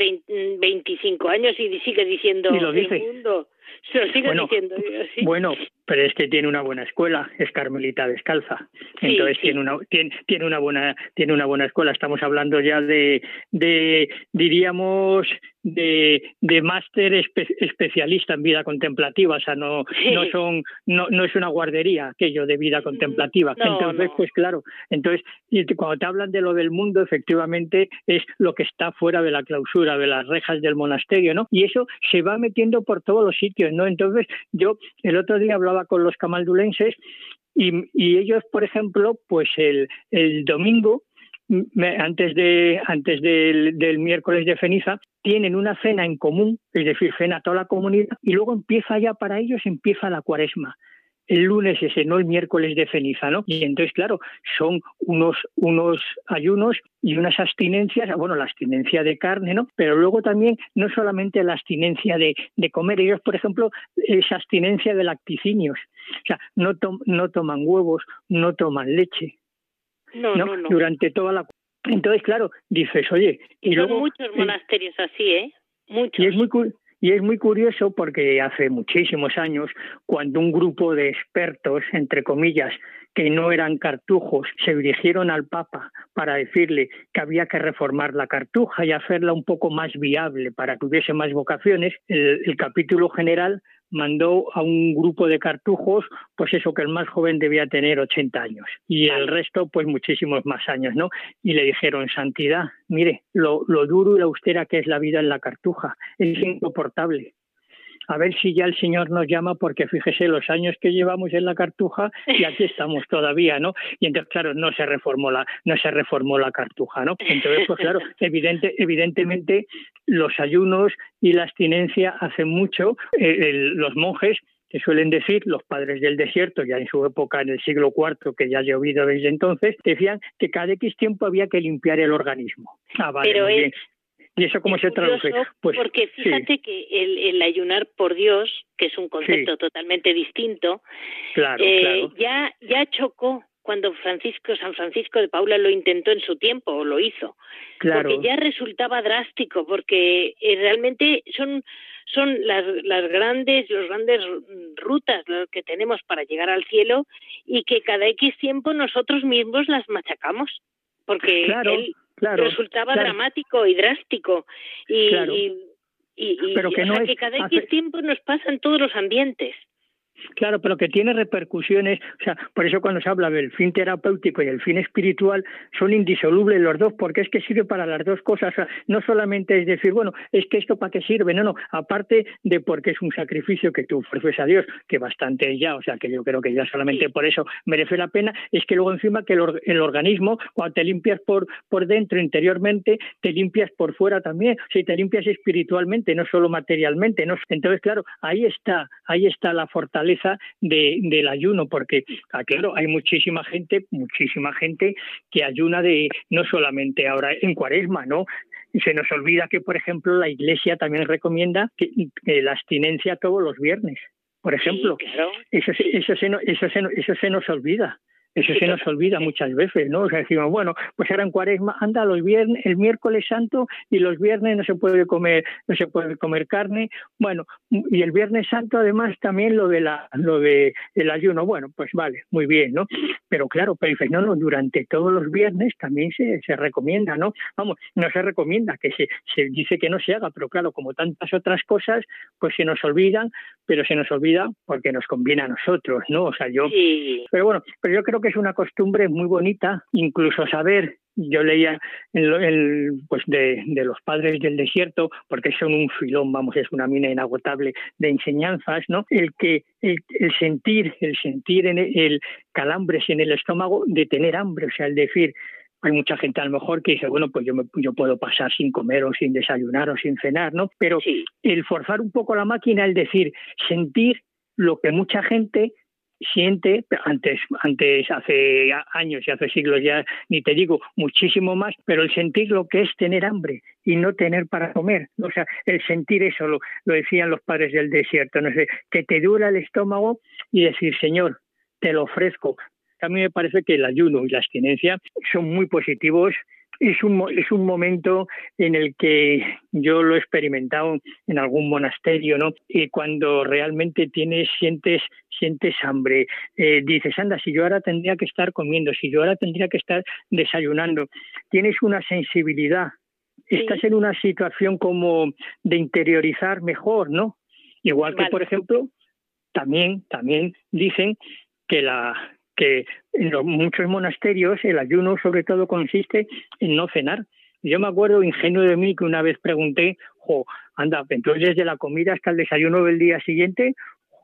25 años y sigue diciendo y lo dice. el mundo. Se lo sigue bueno, diciendo. Bueno, pero es que tiene una buena escuela, es Carmelita Descalza. Entonces tiene una tiene, tiene una buena tiene una buena escuela. Estamos hablando ya de de diríamos de, de máster especialista en vida contemplativa, o sea, no, no son, no, no es una guardería aquello de vida contemplativa. entonces, pues claro, entonces, cuando te hablan de lo del mundo, efectivamente es lo que está fuera de la clausura, de las rejas del monasterio, ¿no? Y eso se va metiendo por todos los sitios, ¿no? Entonces, yo el otro día hablaba con los camaldulenses y, y ellos, por ejemplo, pues el, el domingo antes de antes del, del, miércoles de ceniza tienen una cena en común, es decir, cena toda la comunidad y luego empieza ya para ellos empieza la cuaresma. El lunes ese, no el miércoles de ceniza, ¿no? Y entonces, claro, son unos, unos ayunos y unas abstinencias, bueno, la abstinencia de carne, ¿no? Pero luego también no solamente la abstinencia de, de comer, ellos, por ejemplo, esa abstinencia de lacticinios, o sea, no, no toman huevos, no toman leche, no, no, no. Durante toda la... Entonces, claro, dices, oye... Y, luego, muchos monasterios así, ¿eh? Muchos. Y es muy, y es muy curioso porque hace muchísimos años, cuando un grupo de expertos, entre comillas, que no eran cartujos, se dirigieron al Papa para decirle que había que reformar la cartuja y hacerla un poco más viable para que hubiese más vocaciones, el capítulo general mandó a un grupo de cartujos, pues eso que el más joven debía tener 80 años y el resto pues muchísimos más años, ¿no? Y le dijeron, santidad, mire, lo, lo duro y la austera que es la vida en la cartuja, es insoportable a ver si ya el Señor nos llama, porque fíjese los años que llevamos en la cartuja y aquí (laughs) estamos todavía, ¿no? Y entonces, claro, no se reformó la, no se reformó la cartuja, ¿no? Entonces, pues claro, (laughs) evidente, evidentemente los ayunos y la abstinencia hacen mucho. Eh, los monjes que suelen decir los padres del desierto, ya en su época, en el siglo IV, que ya ha llovido desde entonces, decían que cada X tiempo había que limpiar el organismo. Ah, vale, Pero muy ¿Y eso cómo se traduce? Pues, porque fíjate que el, ayunar por Dios, que es un concepto totalmente distinto, eh, ya ya chocó cuando Francisco San Francisco de Paula lo intentó en su tiempo o lo hizo, porque ya resultaba drástico, porque eh, realmente son son las, las grandes las grandes rutas que tenemos para llegar al cielo y que cada X tiempo nosotros mismos las machacamos, porque él resultaba dramático y drástico. Y, y, Pero que, no es, que cada X tiempo nos pasa en todos los ambientes. Claro, pero que tiene repercusiones, o sea, por eso cuando se habla del fin terapéutico y el fin espiritual son indisolubles los dos, porque es que sirve para las dos cosas, o sea, no solamente es decir, bueno, es que esto para qué sirve, no, no, aparte de porque es un sacrificio que tú ofreces a Dios, que bastante ya, o sea, que yo creo que ya solamente por eso merece la pena, es que luego encima que el, organismo, cuando te limpias por, por dentro, interiormente, te limpias por fuera también, si te limpias espiritualmente, no solo materialmente, ¿no? Entonces, claro, ahí está, ahí está la fortaleza de, del ayuno, porque ah, claro, hay muchísima gente, muchísima gente que ayuna de no solamente ahora en cuaresma, ¿no? se nos olvida que, por ejemplo, la Iglesia también recomienda que, la abstinencia todos los viernes, por ejemplo. eso, eso, se, eso, se, eso se nos olvida. Eso se nos olvida muchas veces, ¿no? O sea, decimos, bueno, pues ahora en cuaresma, anda los viernes, el miércoles santo y los viernes no se puede comer, no se puede comer carne. Bueno, y el viernes santo además también lo de la, lo de el ayuno. Bueno, pues vale, muy bien, ¿no? Pero claro, pero dices, no, no, durante todos los viernes también se, se recomienda, ¿no? Vamos, no se recomienda, que se, se dice que no se haga, pero claro, como tantas otras cosas, pues se nos olvidan, pero se nos olvida porque nos conviene a nosotros, ¿no? O sea, yo, pero bueno, pero yo creo que es una costumbre muy bonita, incluso saber yo leía el, pues de, los padres del desierto porque son un filón vamos es una mina inagotable de enseñanzas no el que el, sentir el sentir en el, calambres en el estómago de tener hambre o sea el decir hay mucha gente a lo mejor que dice, bueno, pues yo, me, yo puedo pasar sin comer o sin desayunar o sin cenar, ¿no? Pero el forzar un poco la máquina, el decir, sentir lo que mucha gente siente, antes, antes hace años y hace siglos ya, ni te digo, muchísimo más, pero el sentir lo que es tener hambre y no tener para comer, o sea, el sentir eso, lo, lo decían los padres del desierto, no sé, que te dura el estómago y decir, Señor, te lo ofrezco. A mí me parece que el ayuno y la abstinencia son muy positivos es un, es un momento en el que yo lo he experimentado en algún monasterio, ¿no? Y cuando realmente tienes, sientes, sientes hambre, eh, dices, anda, si yo ahora tendría que estar comiendo, si yo ahora tendría que estar desayunando, tienes una sensibilidad, estás en una situación como de interiorizar mejor, ¿no? Igual que, por ejemplo, también, también dicen que la que en los, muchos monasterios el ayuno sobre todo consiste en no cenar. Yo me acuerdo ingenuo de mí que una vez pregunté, jo, anda, entonces desde la comida hasta el desayuno del día siguiente,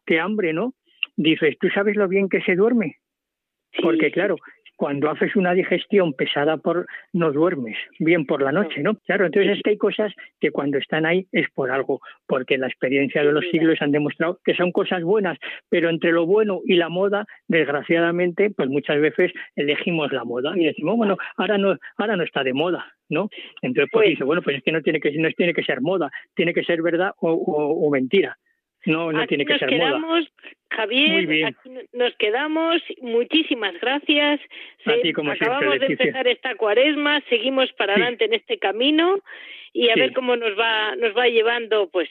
qué hambre, ¿no? Dices, ¿tú sabes lo bien que se duerme? Porque claro, cuando haces una digestión pesada por no duermes bien por la noche, ¿no? Claro, entonces es que hay cosas que cuando están ahí es por algo, porque la experiencia de los siglos han demostrado que son cosas buenas, pero entre lo bueno y la moda, desgraciadamente, pues muchas veces elegimos la moda y decimos, bueno, ahora no ahora no está de moda, ¿no? Entonces pues, pues dice, bueno, pues es que no tiene que no tiene que ser moda, tiene que ser verdad o, o mentira. No, no tiene que ser quedamos, moda. Javier, aquí nos quedamos. Muchísimas gracias. Acabamos de empezar esta cuaresma, seguimos para adelante en este camino y a ver cómo nos va, nos va llevando, pues,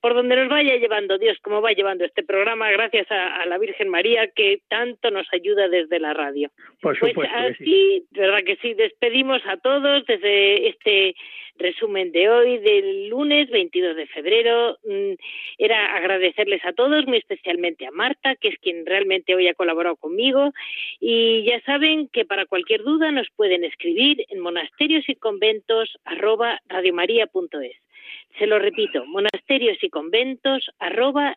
por donde nos vaya llevando Dios, cómo va llevando este programa, gracias a, la Virgen María que tanto nos ayuda desde la radio. Por pues supuesto. así, verdad que sí, despedimos a todos desde este resumen de hoy, del lunes 22 de febrero. Mm, era agradecerles a todos, muy especialmente a Marta, que es quien realmente hoy ha colaborado conmigo. Y ya saben que para cualquier duda nos pueden escribir en monasterios y conventos arroba. Se lo repito, monasterios y conventos arroba.